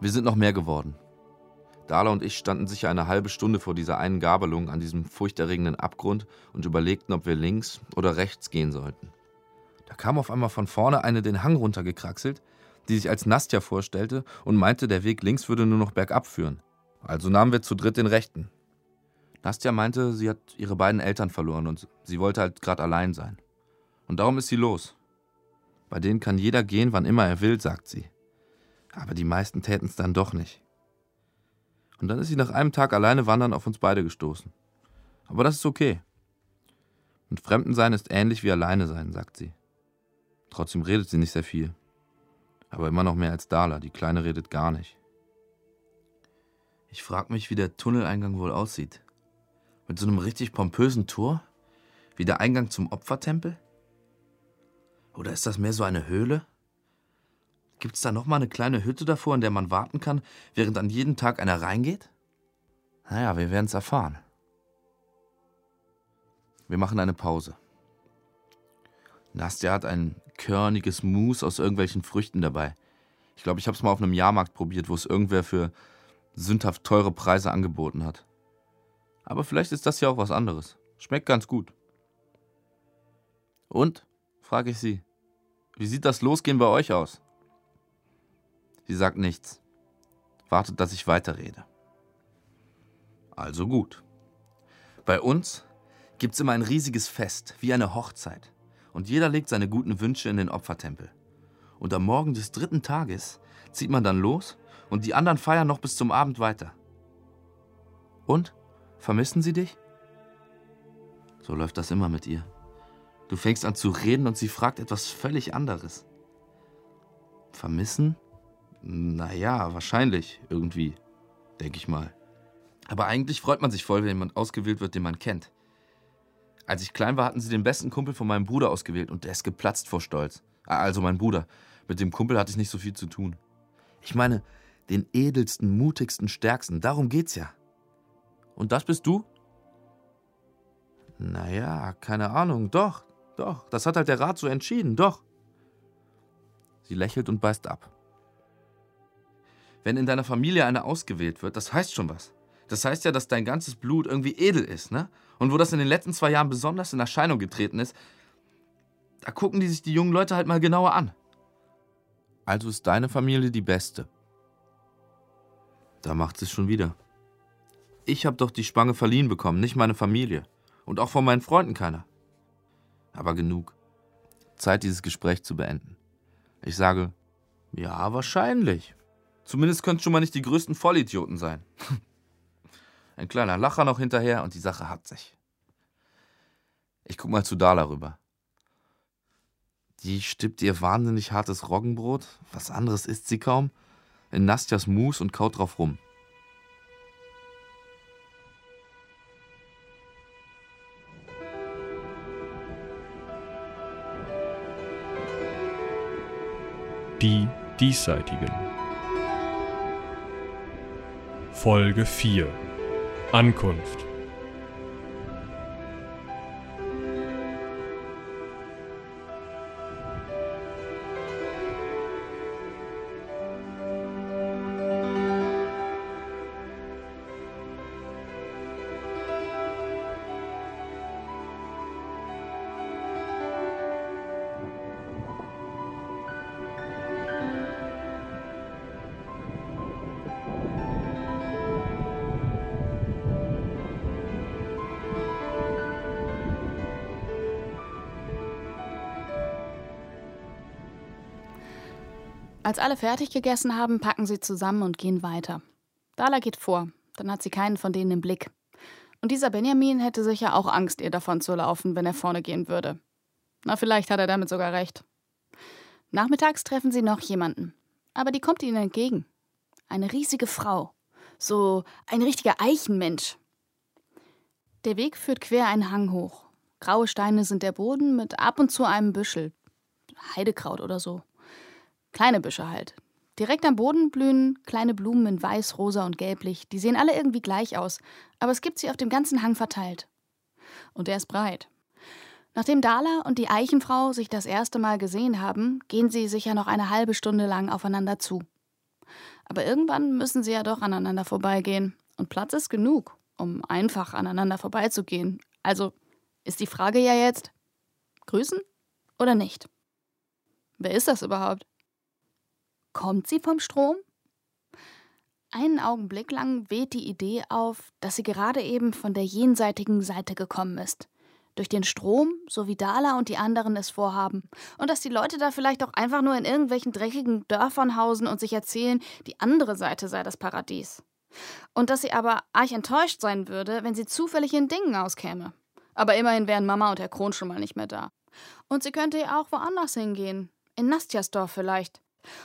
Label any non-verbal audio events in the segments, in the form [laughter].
Wir sind noch mehr geworden. Dala und ich standen sicher eine halbe Stunde vor dieser einen Gabelung an diesem furchterregenden Abgrund und überlegten, ob wir links oder rechts gehen sollten. Da kam auf einmal von vorne eine den Hang runtergekraxelt, die sich als Nastja vorstellte und meinte, der Weg links würde nur noch bergab führen. Also nahmen wir zu dritt den rechten. Nastja meinte, sie hat ihre beiden Eltern verloren und sie wollte halt gerade allein sein. Und darum ist sie los. Bei denen kann jeder gehen, wann immer er will, sagt sie. Aber die meisten täten es dann doch nicht. Und dann ist sie nach einem Tag alleine wandern auf uns beide gestoßen. Aber das ist okay. Und Fremdensein ist ähnlich wie alleine sein, sagt sie. Trotzdem redet sie nicht sehr viel. Aber immer noch mehr als Dala, die Kleine redet gar nicht. Ich frag mich, wie der Tunneleingang wohl aussieht. Mit so einem richtig pompösen Tor? Wie der Eingang zum Opfertempel? Oder ist das mehr so eine Höhle? Gibt's da nochmal eine kleine Hütte davor, in der man warten kann, während an jeden Tag einer reingeht? Naja, wir werden's erfahren. Wir machen eine Pause. Nastja hat ein körniges Mousse aus irgendwelchen Früchten dabei. Ich glaube, ich habe es mal auf einem Jahrmarkt probiert, wo es irgendwer für sündhaft teure Preise angeboten hat. Aber vielleicht ist das ja auch was anderes. Schmeckt ganz gut. Und? frage ich sie. Wie sieht das Losgehen bei euch aus? Sie sagt nichts. Wartet, dass ich weiterrede. Also gut. Bei uns gibt's immer ein riesiges Fest, wie eine Hochzeit. Und jeder legt seine guten Wünsche in den Opfertempel. Und am Morgen des dritten Tages zieht man dann los und die anderen feiern noch bis zum Abend weiter. Und? Vermissen sie dich? So läuft das immer mit ihr. Du fängst an zu reden und sie fragt etwas völlig anderes. Vermissen? Naja, wahrscheinlich irgendwie, denke ich mal. Aber eigentlich freut man sich voll, wenn jemand ausgewählt wird, den man kennt. Als ich klein war, hatten sie den besten Kumpel von meinem Bruder ausgewählt und der ist geplatzt vor Stolz. Ah, also mein Bruder. Mit dem Kumpel hatte ich nicht so viel zu tun. Ich meine, den edelsten, mutigsten, stärksten, darum geht's ja. Und das bist du? Naja, keine Ahnung, doch, doch, das hat halt der Rat so entschieden, doch. Sie lächelt und beißt ab. Wenn in deiner Familie einer ausgewählt wird, das heißt schon was. Das heißt ja, dass dein ganzes Blut irgendwie edel ist, ne? Und wo das in den letzten zwei Jahren besonders in Erscheinung getreten ist, da gucken die sich die jungen Leute halt mal genauer an. Also ist deine Familie die beste. Da macht es schon wieder. Ich habe doch die Spange verliehen bekommen, nicht meine Familie. Und auch von meinen Freunden keiner. Aber genug. Zeit, dieses Gespräch zu beenden. Ich sage, ja, wahrscheinlich. Zumindest könnt schon mal nicht die größten Vollidioten sein. [laughs] Ein kleiner Lacher noch hinterher und die Sache hat sich. Ich guck mal zu Dala rüber. Die stippt ihr wahnsinnig hartes Roggenbrot, was anderes isst sie kaum, in Nastjas Mus und kaut drauf rum. Die Diesseitigen. Folge 4 Ankunft Als alle fertig gegessen haben, packen sie zusammen und gehen weiter. Dala geht vor, dann hat sie keinen von denen im Blick. Und dieser Benjamin hätte sicher auch Angst, ihr davon zu laufen, wenn er vorne gehen würde. Na, vielleicht hat er damit sogar recht. Nachmittags treffen sie noch jemanden. Aber die kommt ihnen entgegen. Eine riesige Frau. So ein richtiger Eichenmensch. Der Weg führt quer einen Hang hoch. Graue Steine sind der Boden mit ab und zu einem Büschel. Heidekraut oder so. Kleine Büsche halt. Direkt am Boden blühen kleine Blumen in weiß, rosa und gelblich. Die sehen alle irgendwie gleich aus, aber es gibt sie auf dem ganzen Hang verteilt. Und er ist breit. Nachdem Dala und die Eichenfrau sich das erste Mal gesehen haben, gehen sie sicher noch eine halbe Stunde lang aufeinander zu. Aber irgendwann müssen sie ja doch aneinander vorbeigehen. Und Platz ist genug, um einfach aneinander vorbeizugehen. Also ist die Frage ja jetzt: Grüßen oder nicht? Wer ist das überhaupt? Kommt sie vom Strom? Einen Augenblick lang weht die Idee auf, dass sie gerade eben von der jenseitigen Seite gekommen ist. Durch den Strom, so wie Dala und die anderen es vorhaben. Und dass die Leute da vielleicht auch einfach nur in irgendwelchen dreckigen Dörfern hausen und sich erzählen, die andere Seite sei das Paradies. Und dass sie aber arg enttäuscht sein würde, wenn sie zufällig in Dingen auskäme. Aber immerhin wären Mama und Herr Kron schon mal nicht mehr da. Und sie könnte ja auch woanders hingehen. In Nastjas Dorf vielleicht.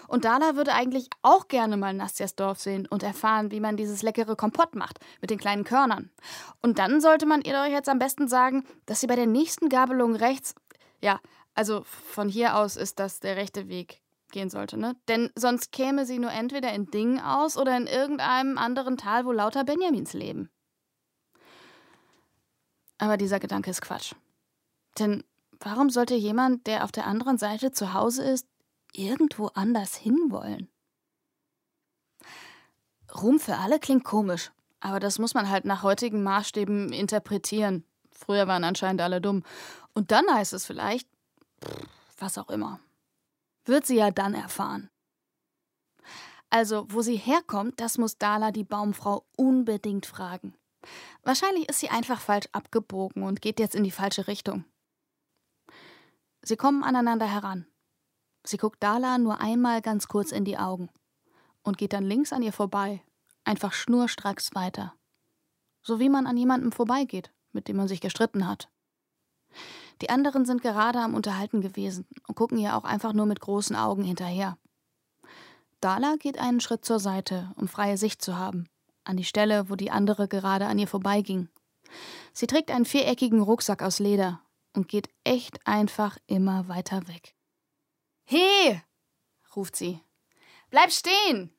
Und Dala würde eigentlich auch gerne mal Nastjas Dorf sehen und erfahren, wie man dieses leckere Kompott macht mit den kleinen Körnern. Und dann sollte man ihr doch jetzt am besten sagen, dass sie bei der nächsten Gabelung rechts, ja, also von hier aus ist das der rechte Weg gehen sollte, ne? Denn sonst käme sie nur entweder in Dingen aus oder in irgendeinem anderen Tal, wo lauter Benjamins leben. Aber dieser Gedanke ist Quatsch. Denn warum sollte jemand, der auf der anderen Seite zu Hause ist, irgendwo anders hinwollen. Ruhm für alle klingt komisch, aber das muss man halt nach heutigen Maßstäben interpretieren. Früher waren anscheinend alle dumm. Und dann heißt es vielleicht, was auch immer. Wird sie ja dann erfahren. Also, wo sie herkommt, das muss Dala die Baumfrau unbedingt fragen. Wahrscheinlich ist sie einfach falsch abgebogen und geht jetzt in die falsche Richtung. Sie kommen aneinander heran. Sie guckt Dala nur einmal ganz kurz in die Augen und geht dann links an ihr vorbei, einfach schnurstracks weiter. So wie man an jemandem vorbeigeht, mit dem man sich gestritten hat. Die anderen sind gerade am Unterhalten gewesen und gucken ihr auch einfach nur mit großen Augen hinterher. Dala geht einen Schritt zur Seite, um freie Sicht zu haben, an die Stelle, wo die andere gerade an ihr vorbeiging. Sie trägt einen viereckigen Rucksack aus Leder und geht echt einfach immer weiter weg. He! ruft sie. Bleib stehen!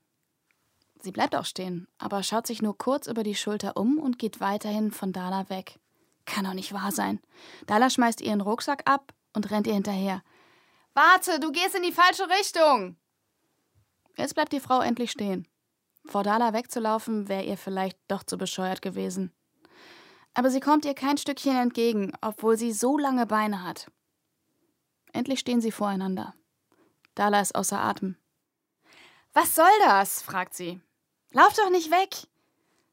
Sie bleibt auch stehen, aber schaut sich nur kurz über die Schulter um und geht weiterhin von Dala weg. Kann doch nicht wahr sein. Dala schmeißt ihren Rucksack ab und rennt ihr hinterher. Warte, du gehst in die falsche Richtung! Jetzt bleibt die Frau endlich stehen. Vor Dala wegzulaufen, wäre ihr vielleicht doch zu bescheuert gewesen. Aber sie kommt ihr kein Stückchen entgegen, obwohl sie so lange Beine hat. Endlich stehen sie voreinander. Dala ist außer Atem. Was soll das? fragt sie. Lauf doch nicht weg.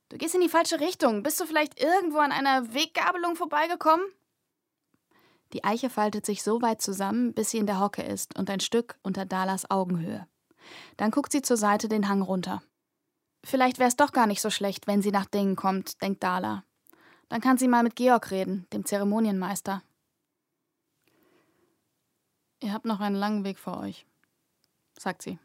Du gehst in die falsche Richtung. Bist du vielleicht irgendwo an einer Weggabelung vorbeigekommen? Die Eiche faltet sich so weit zusammen, bis sie in der Hocke ist und ein Stück unter Dalas Augenhöhe. Dann guckt sie zur Seite den Hang runter. Vielleicht wäre es doch gar nicht so schlecht, wenn sie nach Dingen kommt, denkt Dala. Dann kann sie mal mit Georg reden, dem Zeremonienmeister. Ihr habt noch einen langen Weg vor euch sagt sie.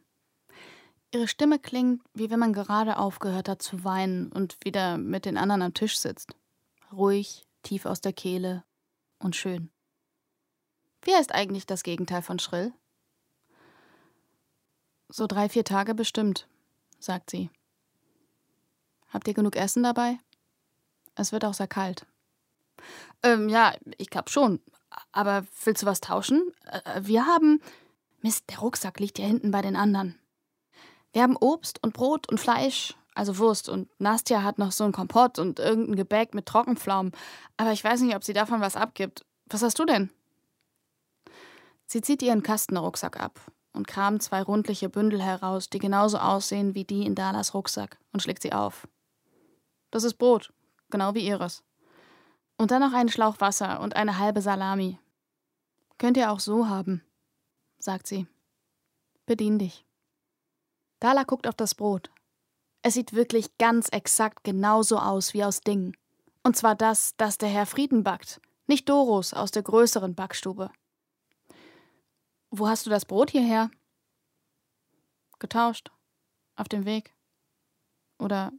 Ihre Stimme klingt, wie wenn man gerade aufgehört hat zu weinen und wieder mit den anderen am Tisch sitzt. Ruhig, tief aus der Kehle und schön. Wie heißt eigentlich das Gegenteil von schrill? So drei, vier Tage bestimmt, sagt sie. Habt ihr genug Essen dabei? Es wird auch sehr kalt. Ähm, ja, ich glaub schon. Aber willst du was tauschen? Äh, wir haben. Mist, der Rucksack liegt hier hinten bei den anderen. Wir haben Obst und Brot und Fleisch, also Wurst, und Nastja hat noch so ein Kompott und irgendein Gebäck mit Trockenpflaumen. Aber ich weiß nicht, ob sie davon was abgibt. Was hast du denn? Sie zieht ihren Kastenrucksack ab und kramt zwei rundliche Bündel heraus, die genauso aussehen wie die in Dalas Rucksack, und schlägt sie auf. Das ist Brot, genau wie ihres. Und dann noch einen Schlauch Wasser und eine halbe Salami. Könnt ihr auch so haben sagt sie. Bedien dich. Dala guckt auf das Brot. Es sieht wirklich ganz exakt genauso aus wie aus Dingen. Und zwar das, das der Herr Frieden backt, nicht Doros aus der größeren Backstube. Wo hast du das Brot hierher? Getauscht. Auf dem Weg. Oder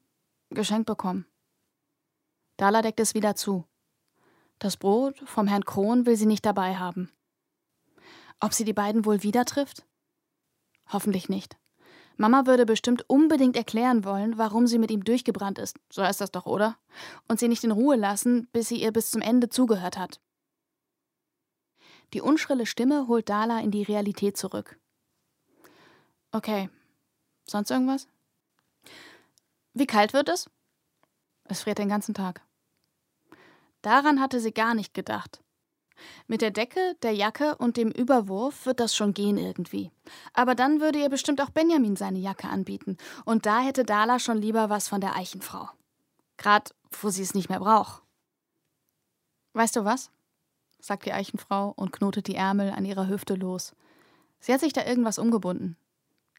geschenkt bekommen. Dala deckt es wieder zu. Das Brot vom Herrn Kron will sie nicht dabei haben. Ob sie die beiden wohl wieder trifft? Hoffentlich nicht. Mama würde bestimmt unbedingt erklären wollen, warum sie mit ihm durchgebrannt ist. So heißt das doch, oder? Und sie nicht in Ruhe lassen, bis sie ihr bis zum Ende zugehört hat. Die unschrille Stimme holt Dala in die Realität zurück. Okay. Sonst irgendwas? Wie kalt wird es? Es friert den ganzen Tag. Daran hatte sie gar nicht gedacht. Mit der Decke, der Jacke und dem Überwurf wird das schon gehen irgendwie. Aber dann würde ihr bestimmt auch Benjamin seine Jacke anbieten. Und da hätte Dala schon lieber was von der Eichenfrau. Grad, wo sie es nicht mehr braucht. Weißt du was? sagt die Eichenfrau und knotet die Ärmel an ihrer Hüfte los. Sie hat sich da irgendwas umgebunden.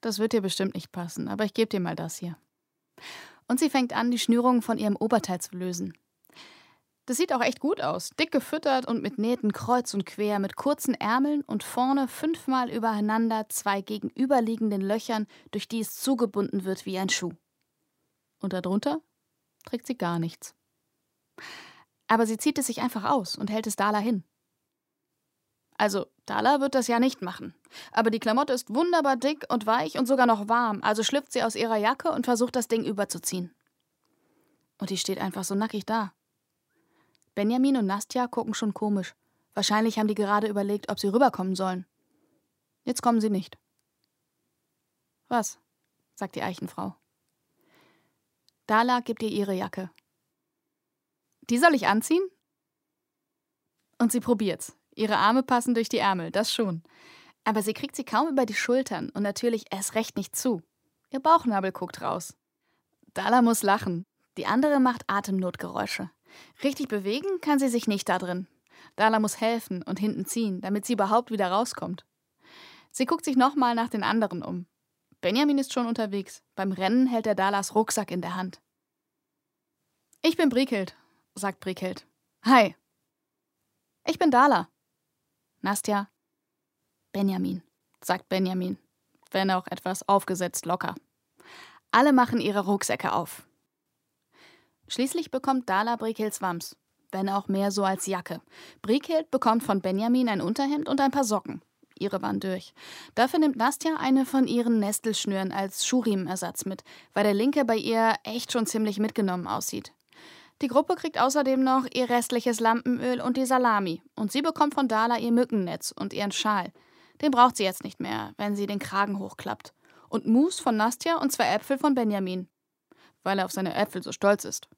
Das wird dir bestimmt nicht passen, aber ich gebe dir mal das hier. Und sie fängt an, die Schnürungen von ihrem Oberteil zu lösen. Das sieht auch echt gut aus. Dick gefüttert und mit Nähten kreuz und quer, mit kurzen Ärmeln und vorne fünfmal übereinander zwei gegenüberliegenden Löchern, durch die es zugebunden wird wie ein Schuh. Und darunter trägt sie gar nichts. Aber sie zieht es sich einfach aus und hält es Dala hin. Also, Dala wird das ja nicht machen. Aber die Klamotte ist wunderbar dick und weich und sogar noch warm, also schlüpft sie aus ihrer Jacke und versucht das Ding überzuziehen. Und die steht einfach so nackig da. Benjamin und Nastja gucken schon komisch. Wahrscheinlich haben die gerade überlegt, ob sie rüberkommen sollen. Jetzt kommen sie nicht. Was? sagt die Eichenfrau. Dala gibt ihr ihre Jacke. Die soll ich anziehen? Und sie probiert's. Ihre Arme passen durch die Ärmel, das schon. Aber sie kriegt sie kaum über die Schultern und natürlich erst recht nicht zu. Ihr Bauchnabel guckt raus. Dala muss lachen. Die andere macht Atemnotgeräusche. Richtig bewegen kann sie sich nicht da drin. Dala muss helfen und hinten ziehen, damit sie überhaupt wieder rauskommt. Sie guckt sich nochmal nach den anderen um. Benjamin ist schon unterwegs. Beim Rennen hält er Dalas Rucksack in der Hand. Ich bin Briekelt, sagt Briekelt. Hi. Ich bin Dala. Nastja. Benjamin, sagt Benjamin, wenn auch etwas aufgesetzt locker. Alle machen ihre Rucksäcke auf. Schließlich bekommt Dala Brickels Wams, wenn auch mehr so als Jacke. Brickhild bekommt von Benjamin ein Unterhemd und ein paar Socken. Ihre waren durch. Dafür nimmt Nastja eine von ihren Nestelschnüren als Schuhriemenersatz mit, weil der linke bei ihr echt schon ziemlich mitgenommen aussieht. Die Gruppe kriegt außerdem noch ihr restliches Lampenöl und die Salami. Und sie bekommt von Dala ihr Mückennetz und ihren Schal. Den braucht sie jetzt nicht mehr, wenn sie den Kragen hochklappt. Und Mus von Nastja und zwei Äpfel von Benjamin. Weil er auf seine Äpfel so stolz ist.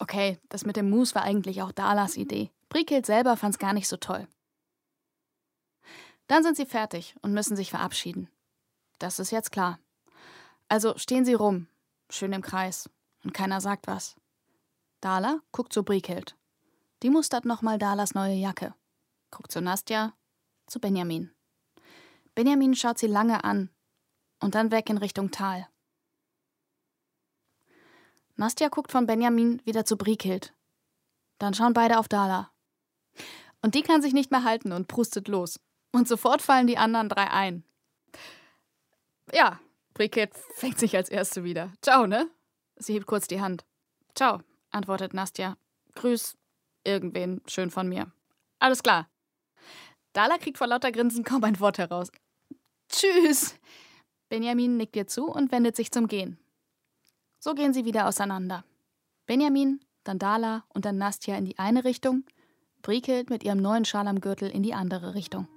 Okay, das mit dem Mus war eigentlich auch Dalas Idee. Brikild selber fand's gar nicht so toll. Dann sind sie fertig und müssen sich verabschieden. Das ist jetzt klar. Also stehen sie rum, schön im Kreis, und keiner sagt was. Dala guckt zu Brikild. Die mustert nochmal Dalas neue Jacke. Guckt zu Nastja, zu Benjamin. Benjamin schaut sie lange an und dann weg in Richtung Tal. Nastja guckt von Benjamin wieder zu Briekhild. Dann schauen beide auf Dala. Und die kann sich nicht mehr halten und prustet los. Und sofort fallen die anderen drei ein. Ja, Briekhild fängt sich als Erste wieder. Ciao, ne? Sie hebt kurz die Hand. Ciao, antwortet Nastja. Grüß irgendwen schön von mir. Alles klar. Dala kriegt vor lauter Grinsen kaum ein Wort heraus. Tschüss. Benjamin nickt ihr zu und wendet sich zum Gehen. So gehen sie wieder auseinander. Benjamin, dann Dala und dann Nastja in die eine Richtung, Briekelt mit ihrem neuen Schal am Gürtel in die andere Richtung.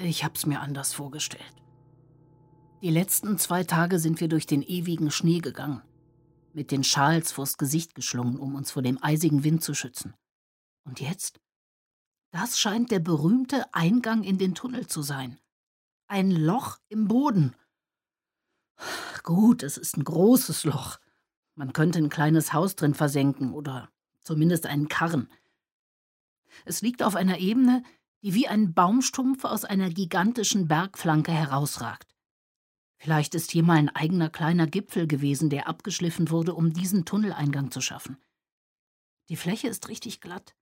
Ich hab's mir anders vorgestellt. Die letzten zwei Tage sind wir durch den ewigen Schnee gegangen, mit den Schals vors Gesicht geschlungen, um uns vor dem eisigen Wind zu schützen. Und jetzt? Das scheint der berühmte Eingang in den Tunnel zu sein. Ein Loch im Boden. Gut, es ist ein großes Loch. Man könnte ein kleines Haus drin versenken oder zumindest einen Karren. Es liegt auf einer Ebene, die wie ein Baumstumpf aus einer gigantischen Bergflanke herausragt. Vielleicht ist hier mal ein eigener kleiner Gipfel gewesen, der abgeschliffen wurde, um diesen Tunneleingang zu schaffen. Die Fläche ist richtig glatt.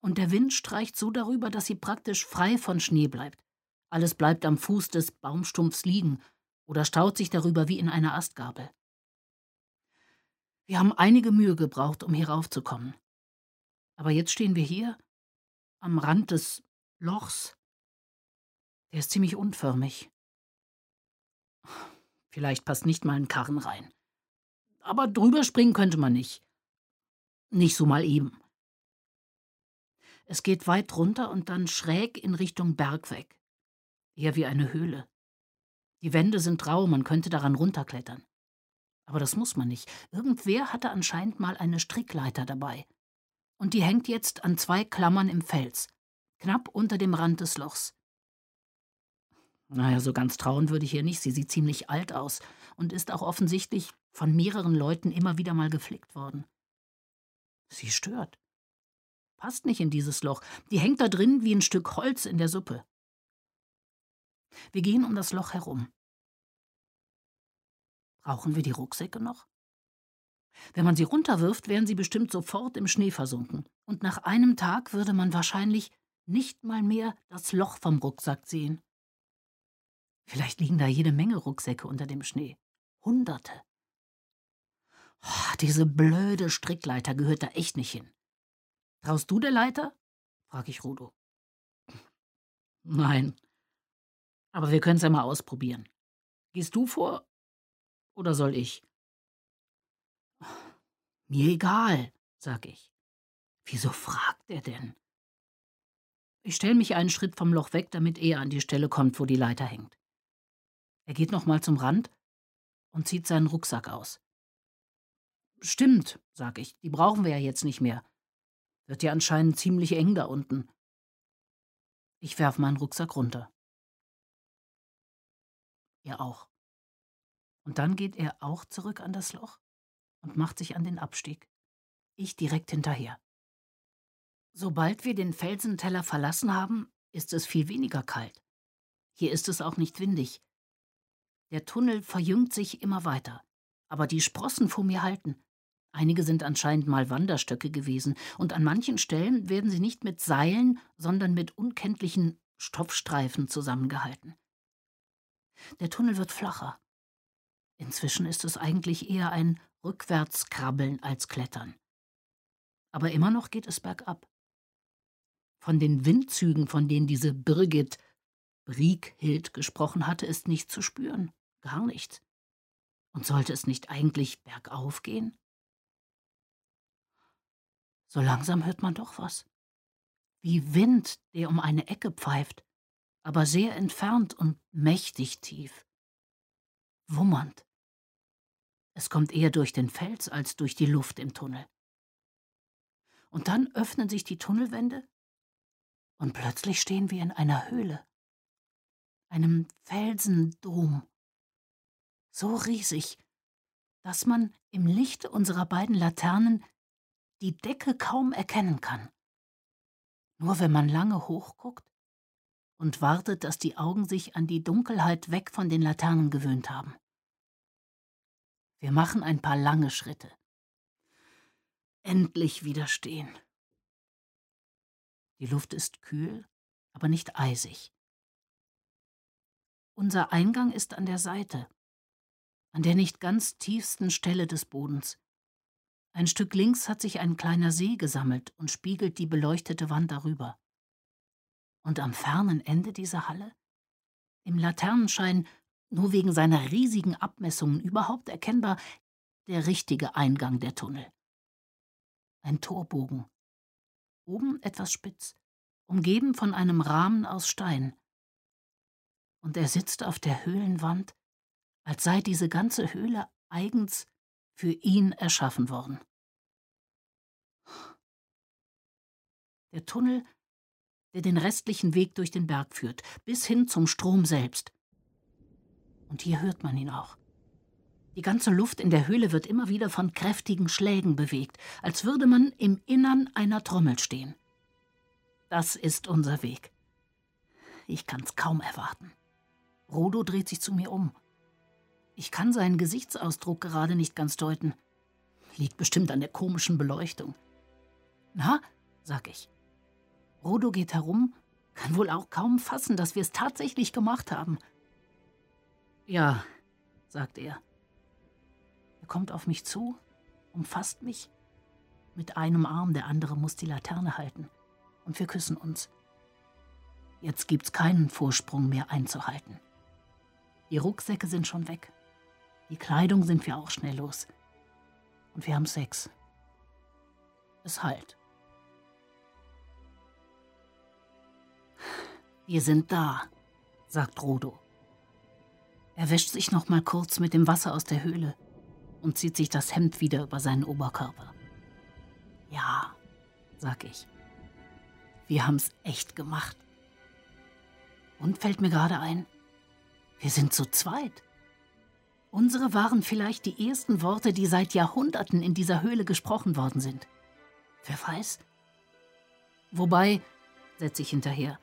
Und der Wind streicht so darüber, dass sie praktisch frei von Schnee bleibt. Alles bleibt am Fuß des Baumstumpfs liegen oder staut sich darüber wie in einer Astgabel. Wir haben einige Mühe gebraucht, um hier raufzukommen. Aber jetzt stehen wir hier, am Rand des Lochs. Der ist ziemlich unförmig. Vielleicht passt nicht mal ein Karren rein. Aber drüber springen könnte man nicht. Nicht so mal eben. Es geht weit runter und dann schräg in Richtung Berg weg. Eher wie eine Höhle. Die Wände sind rau, man könnte daran runterklettern. Aber das muss man nicht. Irgendwer hatte anscheinend mal eine Strickleiter dabei. Und die hängt jetzt an zwei Klammern im Fels, knapp unter dem Rand des Lochs. Naja, so ganz trauen würde ich hier nicht. Sie sieht ziemlich alt aus und ist auch offensichtlich von mehreren Leuten immer wieder mal geflickt worden. Sie stört. Passt nicht in dieses Loch. Die hängt da drin wie ein Stück Holz in der Suppe. Wir gehen um das Loch herum. Brauchen wir die Rucksäcke noch? Wenn man sie runterwirft, wären sie bestimmt sofort im Schnee versunken. Und nach einem Tag würde man wahrscheinlich nicht mal mehr das Loch vom Rucksack sehen. Vielleicht liegen da jede Menge Rucksäcke unter dem Schnee. Hunderte. Oh, diese blöde Strickleiter gehört da echt nicht hin. Traust du der Leiter? frag ich Rudo. Nein. Aber wir können es ja mal ausprobieren. Gehst du vor oder soll ich? Mir egal, sag ich. Wieso fragt er denn? Ich stelle mich einen Schritt vom Loch weg, damit er an die Stelle kommt, wo die Leiter hängt. Er geht nochmal zum Rand und zieht seinen Rucksack aus. Stimmt, sag ich, die brauchen wir ja jetzt nicht mehr. Wird ja anscheinend ziemlich eng da unten. Ich werf meinen Rucksack runter. Er auch. Und dann geht er auch zurück an das Loch und macht sich an den Abstieg. Ich direkt hinterher. Sobald wir den Felsenteller verlassen haben, ist es viel weniger kalt. Hier ist es auch nicht windig. Der Tunnel verjüngt sich immer weiter. Aber die Sprossen vor mir halten. Einige sind anscheinend mal Wanderstöcke gewesen, und an manchen Stellen werden sie nicht mit Seilen, sondern mit unkenntlichen Stoffstreifen zusammengehalten. Der Tunnel wird flacher. Inzwischen ist es eigentlich eher ein Rückwärtskrabbeln als Klettern. Aber immer noch geht es bergab. Von den Windzügen, von denen diese Birgit Brieghild gesprochen hatte, ist nichts zu spüren. Gar nichts. Und sollte es nicht eigentlich bergauf gehen? So langsam hört man doch was. Wie Wind, der um eine Ecke pfeift, aber sehr entfernt und mächtig tief. Wummernd. Es kommt eher durch den Fels als durch die Luft im Tunnel. Und dann öffnen sich die Tunnelwände und plötzlich stehen wir in einer Höhle, einem Felsendom, so riesig, dass man im Lichte unserer beiden Laternen die Decke kaum erkennen kann. Nur wenn man lange hochguckt und wartet, dass die Augen sich an die Dunkelheit weg von den Laternen gewöhnt haben. Wir machen ein paar lange Schritte. Endlich wieder stehen. Die Luft ist kühl, aber nicht eisig. Unser Eingang ist an der Seite, an der nicht ganz tiefsten Stelle des Bodens. Ein Stück links hat sich ein kleiner See gesammelt und spiegelt die beleuchtete Wand darüber. Und am fernen Ende dieser Halle, im Laternenschein, nur wegen seiner riesigen Abmessungen überhaupt erkennbar, der richtige Eingang der Tunnel. Ein Torbogen. Oben etwas spitz, umgeben von einem Rahmen aus Stein. Und er sitzt auf der Höhlenwand, als sei diese ganze Höhle eigens für ihn erschaffen worden. Der Tunnel der den restlichen Weg durch den Berg führt, bis hin zum Strom selbst. Und hier hört man ihn auch. Die ganze Luft in der Höhle wird immer wieder von kräftigen Schlägen bewegt, als würde man im Innern einer Trommel stehen. Das ist unser Weg. Ich kann's kaum erwarten. Rodo dreht sich zu mir um. Ich kann seinen Gesichtsausdruck gerade nicht ganz deuten. Liegt bestimmt an der komischen Beleuchtung. Na, sag ich. Rodo geht herum, kann wohl auch kaum fassen, dass wir es tatsächlich gemacht haben. Ja, sagt er. Er kommt auf mich zu, umfasst mich. Mit einem Arm, der andere muss die Laterne halten. Und wir küssen uns. Jetzt gibt's keinen Vorsprung mehr einzuhalten. Die Rucksäcke sind schon weg. Die Kleidung sind wir auch schnell los. Und wir haben Sex. Es halt. Wir sind da, sagt Rodo. Er wäscht sich noch mal kurz mit dem Wasser aus der Höhle und zieht sich das Hemd wieder über seinen Oberkörper. Ja, sag ich. Wir haben's echt gemacht. Und fällt mir gerade ein, wir sind zu zweit. Unsere waren vielleicht die ersten Worte, die seit Jahrhunderten in dieser Höhle gesprochen worden sind. Wer weiß? Wobei, setze ich hinterher,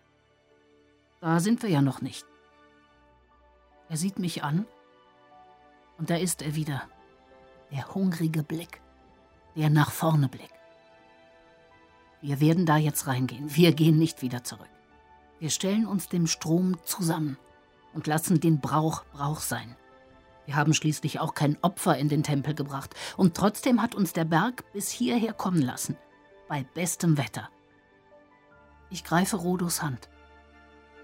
da sind wir ja noch nicht. Er sieht mich an und da ist er wieder, der hungrige Blick, der nach vorne Blick. Wir werden da jetzt reingehen, wir gehen nicht wieder zurück. Wir stellen uns dem Strom zusammen und lassen den Brauch Brauch sein. Wir haben schließlich auch kein Opfer in den Tempel gebracht, und trotzdem hat uns der Berg bis hierher kommen lassen, bei bestem Wetter. Ich greife Rodos Hand,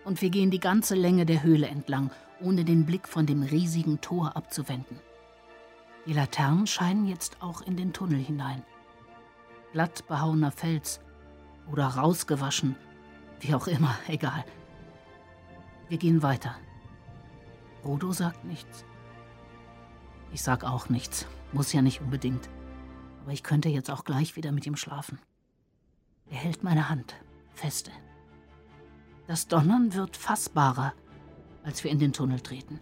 und wir gehen die ganze Länge der Höhle entlang, ohne den Blick von dem riesigen Tor abzuwenden. Die Laternen scheinen jetzt auch in den Tunnel hinein. Glatt behauener Fels oder rausgewaschen, wie auch immer, [laughs] egal. Wir gehen weiter. Rodo sagt nichts. Ich sag auch nichts. Muss ja nicht unbedingt. Aber ich könnte jetzt auch gleich wieder mit ihm schlafen. Er hält meine Hand feste. Das Donnern wird fassbarer, als wir in den Tunnel treten.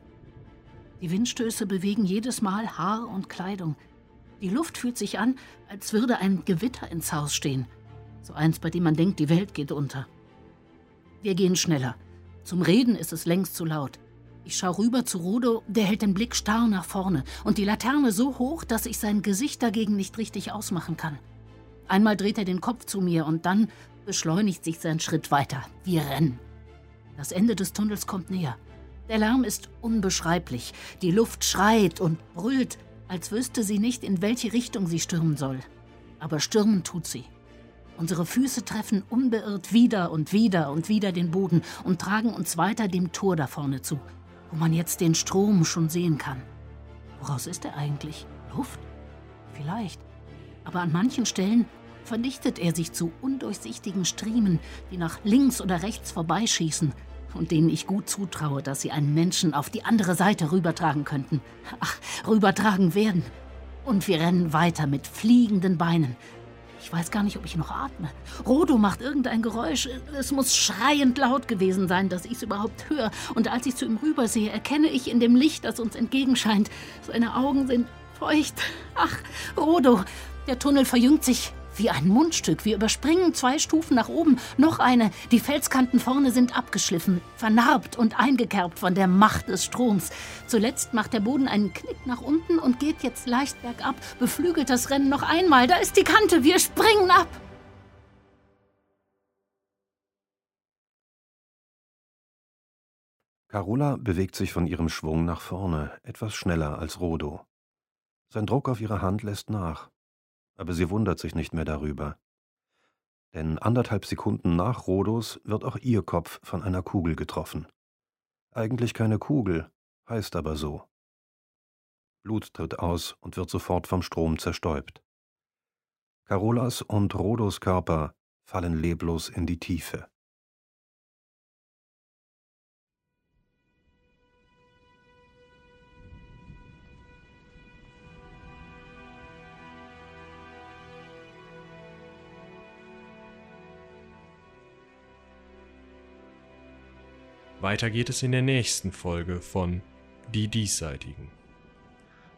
Die Windstöße bewegen jedes Mal Haar und Kleidung. Die Luft fühlt sich an, als würde ein Gewitter ins Haus stehen. So eins, bei dem man denkt, die Welt geht unter. Wir gehen schneller. Zum Reden ist es längst zu laut. Ich schaue rüber zu Rodo, der hält den Blick starr nach vorne und die Laterne so hoch, dass ich sein Gesicht dagegen nicht richtig ausmachen kann. Einmal dreht er den Kopf zu mir und dann beschleunigt sich sein Schritt weiter. Wir rennen. Das Ende des Tunnels kommt näher. Der Lärm ist unbeschreiblich. Die Luft schreit und brüllt, als wüsste sie nicht, in welche Richtung sie stürmen soll. Aber stürmen tut sie. Unsere Füße treffen unbeirrt wieder und wieder und wieder den Boden und tragen uns weiter dem Tor da vorne zu, wo man jetzt den Strom schon sehen kann. Woraus ist er eigentlich? Luft? Vielleicht. Aber an manchen Stellen vernichtet er sich zu undurchsichtigen Striemen, die nach links oder rechts vorbeischießen und denen ich gut zutraue, dass sie einen Menschen auf die andere Seite rübertragen könnten. Ach, rübertragen werden. Und wir rennen weiter mit fliegenden Beinen, ich weiß gar nicht, ob ich noch atme. Rodo macht irgendein Geräusch. Es muss schreiend laut gewesen sein, dass ich es überhaupt höre. Und als ich zu ihm rübersehe, erkenne ich in dem Licht, das uns entgegenscheint, seine Augen sind feucht. Ach, Rodo, der Tunnel verjüngt sich. Wie ein Mundstück. Wir überspringen zwei Stufen nach oben. Noch eine. Die Felskanten vorne sind abgeschliffen, vernarbt und eingekerbt von der Macht des Stroms. Zuletzt macht der Boden einen Knick nach unten und geht jetzt leicht bergab, beflügelt das Rennen noch einmal. Da ist die Kante. Wir springen ab. Carola bewegt sich von ihrem Schwung nach vorne, etwas schneller als Rodo. Sein Druck auf ihre Hand lässt nach aber sie wundert sich nicht mehr darüber. Denn anderthalb Sekunden nach Rhodos wird auch ihr Kopf von einer Kugel getroffen. Eigentlich keine Kugel, heißt aber so. Blut tritt aus und wird sofort vom Strom zerstäubt. Carolas und Rhodos Körper fallen leblos in die Tiefe. Weiter geht es in der nächsten Folge von Die Diesseitigen.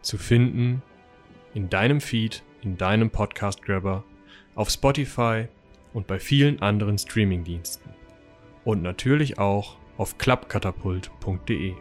Zu finden in deinem Feed, in deinem Podcast Grabber, auf Spotify und bei vielen anderen Streamingdiensten. Und natürlich auch auf klappkatapult.de.